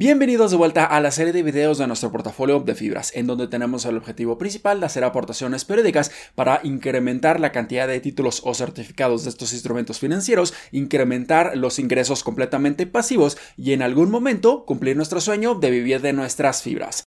Bienvenidos de vuelta a la serie de videos de nuestro portafolio de fibras, en donde tenemos el objetivo principal de hacer aportaciones periódicas para incrementar la cantidad de títulos o certificados de estos instrumentos financieros, incrementar los ingresos completamente pasivos y en algún momento cumplir nuestro sueño de vivir de nuestras fibras.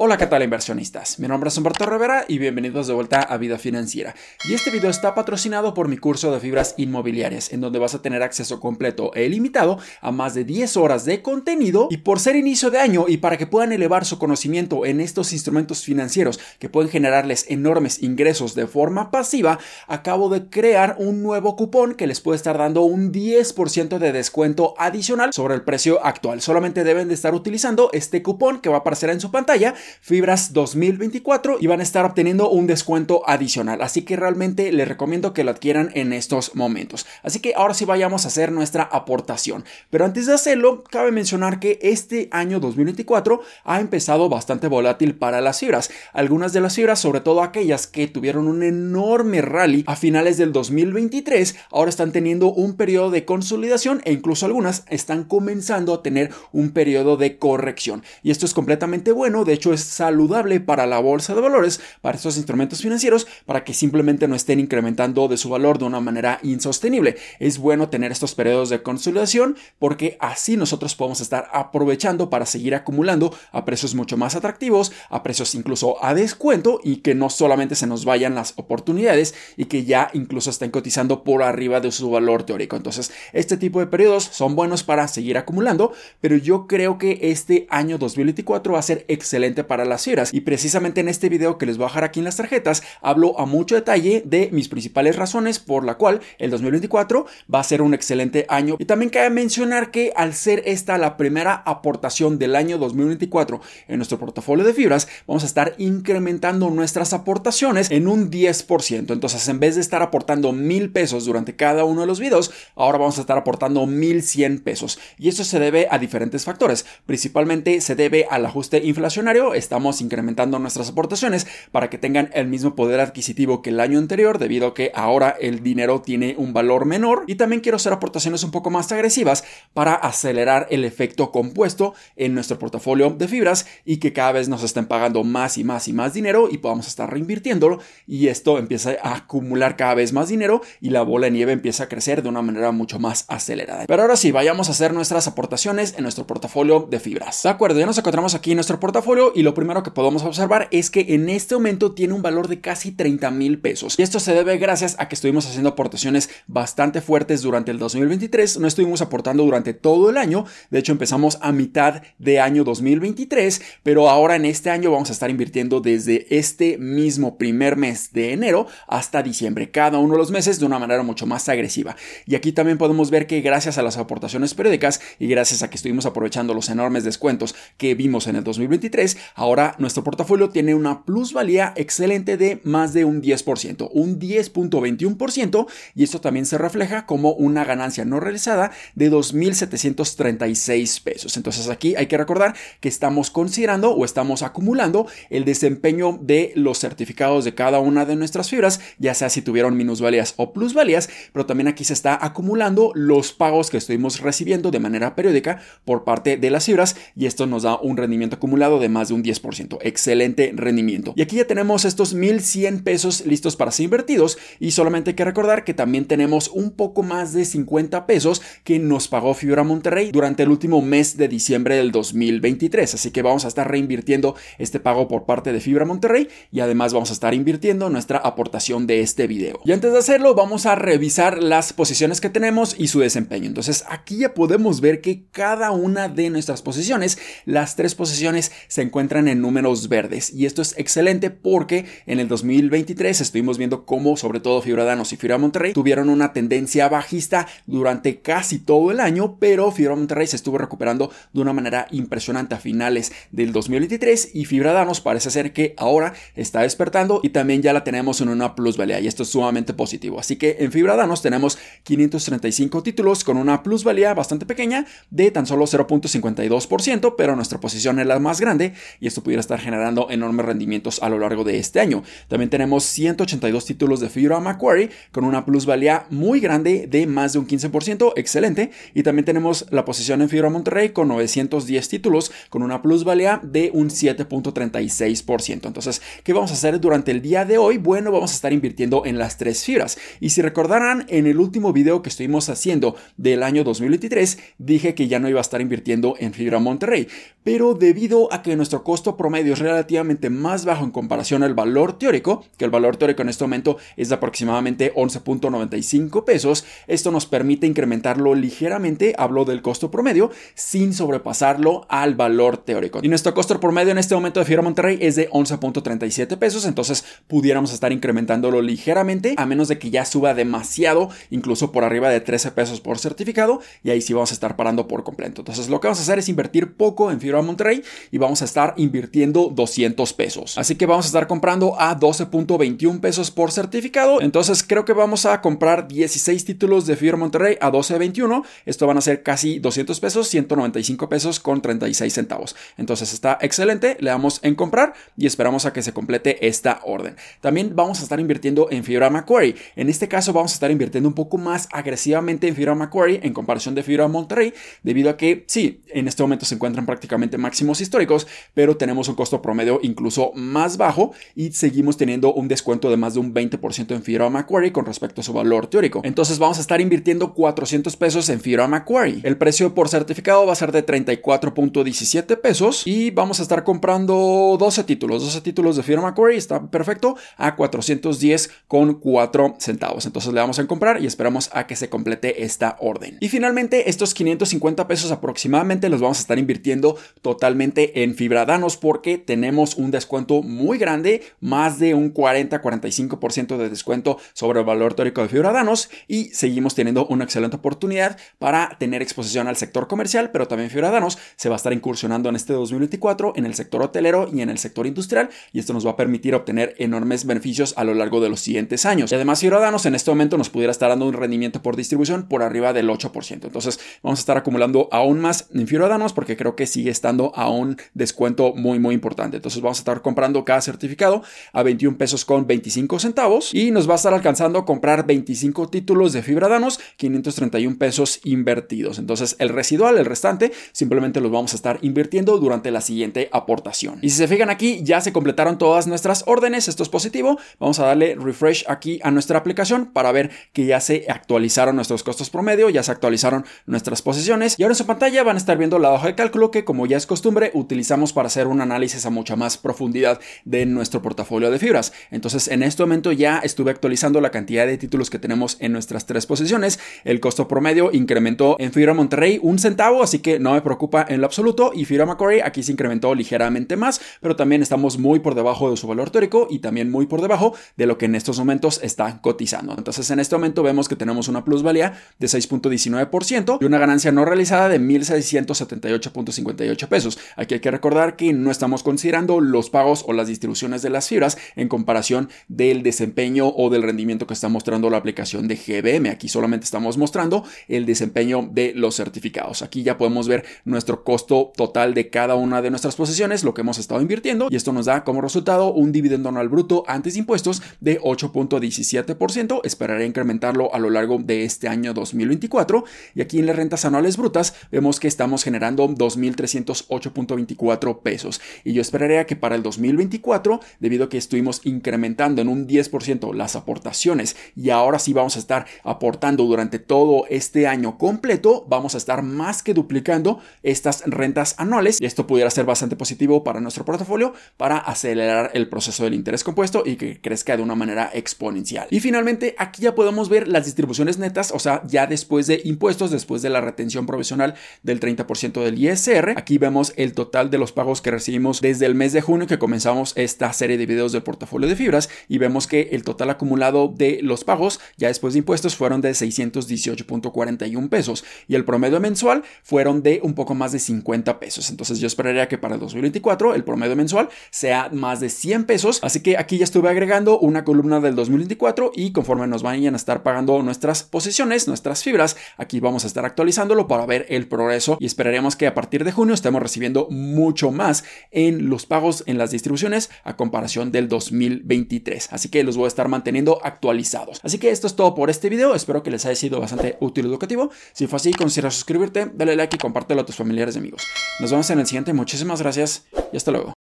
Hola, ¿qué tal inversionistas? Mi nombre es Humberto Rivera y bienvenidos de vuelta a Vida Financiera. Y este video está patrocinado por mi curso de fibras inmobiliarias, en donde vas a tener acceso completo e ilimitado a más de 10 horas de contenido y por ser inicio de año y para que puedan elevar su conocimiento en estos instrumentos financieros que pueden generarles enormes ingresos de forma pasiva, acabo de crear un nuevo cupón que les puede estar dando un 10% de descuento adicional sobre el precio actual. Solamente deben de estar utilizando este cupón que va a aparecer en su pantalla Fibras 2024 y van a estar obteniendo un descuento adicional. Así que realmente les recomiendo que lo adquieran en estos momentos. Así que ahora sí vayamos a hacer nuestra aportación. Pero antes de hacerlo, cabe mencionar que este año 2024 ha empezado bastante volátil para las fibras. Algunas de las fibras, sobre todo aquellas que tuvieron un enorme rally a finales del 2023, ahora están teniendo un periodo de consolidación e incluso algunas están comenzando a tener un periodo de corrección. Y esto es completamente bueno, de hecho saludable para la bolsa de valores, para estos instrumentos financieros, para que simplemente no estén incrementando de su valor de una manera insostenible. Es bueno tener estos periodos de consolidación porque así nosotros podemos estar aprovechando para seguir acumulando a precios mucho más atractivos, a precios incluso a descuento y que no solamente se nos vayan las oportunidades y que ya incluso estén cotizando por arriba de su valor teórico. Entonces, este tipo de periodos son buenos para seguir acumulando, pero yo creo que este año 2024 va a ser excelente para las fibras. Y precisamente en este video que les voy a dejar aquí en las tarjetas, hablo a mucho detalle de mis principales razones por la cual el 2024 va a ser un excelente año. Y también cabe mencionar que al ser esta la primera aportación del año 2024 en nuestro portafolio de fibras, vamos a estar incrementando nuestras aportaciones en un 10%. Entonces, en vez de estar aportando mil pesos durante cada uno de los videos, ahora vamos a estar aportando 1100 pesos. Y esto se debe a diferentes factores. Principalmente se debe al ajuste inflacionario, estamos incrementando nuestras aportaciones para que tengan el mismo poder adquisitivo que el año anterior, debido a que ahora el dinero tiene un valor menor. Y también quiero hacer aportaciones un poco más agresivas para acelerar el efecto compuesto en nuestro portafolio de fibras y que cada vez nos estén pagando más y más y más dinero y podamos estar reinvirtiéndolo y esto empieza a acumular cada vez más dinero y la bola de nieve empieza a crecer de una manera mucho más acelerada. Pero ahora sí, vayamos a hacer nuestras aportaciones en nuestro portafolio de fibras. De acuerdo, ya nos encontramos aquí en nuestro portafolio y lo primero que podemos observar es que en este momento tiene un valor de casi 30 mil pesos. Y esto se debe gracias a que estuvimos haciendo aportaciones bastante fuertes durante el 2023. No estuvimos aportando durante todo el año. De hecho, empezamos a mitad de año 2023, pero ahora en este año vamos a estar invirtiendo desde este mismo primer mes de enero hasta diciembre, cada uno de los meses de una manera mucho más agresiva. Y aquí también podemos ver que gracias a las aportaciones periódicas y gracias a que estuvimos aprovechando los enormes descuentos que vimos en el 2023, Ahora nuestro portafolio tiene una plusvalía excelente de más de un 10%, un 10.21% y esto también se refleja como una ganancia no realizada de 2.736 pesos. Entonces aquí hay que recordar que estamos considerando o estamos acumulando el desempeño de los certificados de cada una de nuestras fibras, ya sea si tuvieron minusvalías o plusvalías, pero también aquí se está acumulando los pagos que estuvimos recibiendo de manera periódica por parte de las fibras y esto nos da un rendimiento acumulado de más de un 10%. Excelente rendimiento. Y aquí ya tenemos estos 1100 pesos listos para ser invertidos y solamente hay que recordar que también tenemos un poco más de 50 pesos que nos pagó Fibra Monterrey durante el último mes de diciembre del 2023. Así que vamos a estar reinvirtiendo este pago por parte de Fibra Monterrey y además vamos a estar invirtiendo nuestra aportación de este video. Y antes de hacerlo vamos a revisar las posiciones que tenemos y su desempeño. Entonces aquí ya podemos ver que cada una de nuestras posiciones, las tres posiciones se encuentran entran en números verdes. Y esto es excelente porque en el 2023 estuvimos viendo cómo sobre todo Fibradanos y Fibra Monterrey tuvieron una tendencia bajista durante casi todo el año, pero Fibra Monterrey se estuvo recuperando de una manera impresionante a finales del 2023 y Fibradanos parece ser que ahora está despertando y también ya la tenemos en una plusvalía y esto es sumamente positivo. Así que en Fibradanos tenemos 535 títulos con una plusvalía bastante pequeña de tan solo 0.52%, pero nuestra posición es la más grande y esto pudiera estar generando enormes rendimientos a lo largo de este año. También tenemos 182 títulos de fibra Macquarie con una plusvalía muy grande de más de un 15%, excelente. Y también tenemos la posición en fibra Monterrey con 910 títulos con una plusvalía de un 7.36%. Entonces, ¿qué vamos a hacer durante el día de hoy? Bueno, vamos a estar invirtiendo en las tres fibras. Y si recordarán, en el último video que estuvimos haciendo del año 2023, dije que ya no iba a estar invirtiendo en fibra Monterrey. Pero debido a que nuestro costo promedio es relativamente más bajo en comparación al valor teórico, que el valor teórico en este momento es de aproximadamente 11.95 pesos, esto nos permite incrementarlo ligeramente, hablo del costo promedio, sin sobrepasarlo al valor teórico. Y nuestro costo promedio en este momento de Fibra Monterrey es de 11.37 pesos, entonces pudiéramos estar incrementándolo ligeramente, a menos de que ya suba demasiado, incluso por arriba de 13 pesos por certificado, y ahí sí vamos a estar parando por completo. Entonces lo que vamos a hacer es invertir poco en Fibra Monterrey y vamos a estar invirtiendo 200 pesos. Así que vamos a estar comprando a 12.21 pesos por certificado. Entonces creo que vamos a comprar 16 títulos de Fibra Monterrey a 12.21. Esto van a ser casi 200 pesos, 195 pesos con 36 centavos. Entonces está excelente. Le damos en comprar y esperamos a que se complete esta orden. También vamos a estar invirtiendo en Fibra Macquarie. En este caso vamos a estar invirtiendo un poco más agresivamente en Fibra Macquarie en comparación de Fibra Monterrey, debido a que sí, en este momento se encuentran prácticamente máximos históricos, pero tenemos un costo promedio incluso más bajo y seguimos teniendo un descuento de más de un 20% en Fibra Macquarie con respecto a su valor teórico. Entonces vamos a estar invirtiendo 400 pesos en Fibra Macquarie. El precio por certificado va a ser de 34.17 pesos y vamos a estar comprando 12 títulos, 12 títulos de Fibra Macquarie, está perfecto, a 410 con 4 centavos. Entonces le vamos a comprar y esperamos a que se complete esta orden. Y finalmente estos 550 pesos aproximadamente los vamos a estar invirtiendo totalmente en Fibra Porque tenemos un descuento muy grande, más de un 40-45% de descuento sobre el valor teórico de Fibra Danos y seguimos teniendo una excelente oportunidad para tener exposición al sector comercial, pero también Fibra Danos se va a estar incursionando en este 2024 en el sector hotelero y en el sector industrial y esto nos va a permitir obtener enormes beneficios a lo largo de los siguientes años. Y además Fibra Danos en este momento nos pudiera estar dando un rendimiento por distribución por arriba del 8%. Entonces vamos a estar acumulando aún más en Fibra Danos porque creo que sigue estando a un descuento muy muy importante. Entonces vamos a estar comprando cada certificado a 21 pesos con 25 centavos y nos va a estar alcanzando comprar 25 títulos de fibra danos, 531 pesos invertidos. Entonces el residual, el restante, simplemente los vamos a estar invirtiendo durante la siguiente aportación. Y si se fijan aquí, ya se completaron todas nuestras órdenes, esto es positivo. Vamos a darle refresh aquí a nuestra aplicación para ver que ya se actualizaron nuestros costos promedio, ya se actualizaron nuestras posiciones y ahora en su pantalla van a estar viendo la hoja de cálculo que como ya es costumbre utilizamos para hacer un análisis a mucha más profundidad de nuestro portafolio de fibras. Entonces en este momento ya estuve actualizando la cantidad de títulos que tenemos en nuestras tres posiciones. El costo promedio incrementó en Fibra Monterrey un centavo, así que no me preocupa en lo absoluto. Y Fibra Macquarie aquí se incrementó ligeramente más, pero también estamos muy por debajo de su valor teórico y también muy por debajo de lo que en estos momentos está cotizando. Entonces en este momento vemos que tenemos una plusvalía de 6.19% y una ganancia no realizada de 1.678.58 pesos. Aquí hay que recordar que no estamos considerando los pagos o las distribuciones de las fibras en comparación del desempeño o del rendimiento que está mostrando la aplicación de GBM. Aquí solamente estamos mostrando el desempeño de los certificados. Aquí ya podemos ver nuestro costo total de cada una de nuestras posiciones, lo que hemos estado invirtiendo y esto nos da como resultado un dividendo anual bruto antes de impuestos de 8.17%. Esperaré incrementarlo a lo largo de este año 2024 y aquí en las rentas anuales brutas vemos que estamos generando 2.308.24 pesos y yo esperaría que para el 2024 debido a que estuvimos incrementando en un 10% las aportaciones y ahora sí vamos a estar aportando durante todo este año completo, vamos a estar más que duplicando estas rentas anuales y esto pudiera ser bastante positivo para nuestro portafolio para acelerar el proceso del interés compuesto y que crezca de una manera exponencial. Y finalmente aquí ya podemos ver las distribuciones netas, o sea, ya después de impuestos, después de la retención provisional del 30% del ISR, aquí vemos el total de los pagos que recibimos desde el mes de junio que comenzamos esta serie de videos del portafolio de fibras y vemos que el total acumulado de los pagos ya después de impuestos fueron de 618.41 pesos y el promedio mensual fueron de un poco más de 50 pesos. Entonces yo esperaría que para el 2024 el promedio mensual sea más de 100 pesos. Así que aquí ya estuve agregando una columna del 2024 y conforme nos vayan a estar pagando nuestras posiciones, nuestras fibras, aquí vamos a estar actualizándolo para ver el progreso y esperaremos que a partir de junio estemos recibiendo mucho más en los pagos en las distribuciones a comparación del 2023. Así que los voy a estar manteniendo actualizados. Así que esto es todo por este video. Espero que les haya sido bastante útil y educativo. Si fue así, considera suscribirte, dale like y compártelo a tus familiares y amigos. Nos vemos en el siguiente. Muchísimas gracias y hasta luego.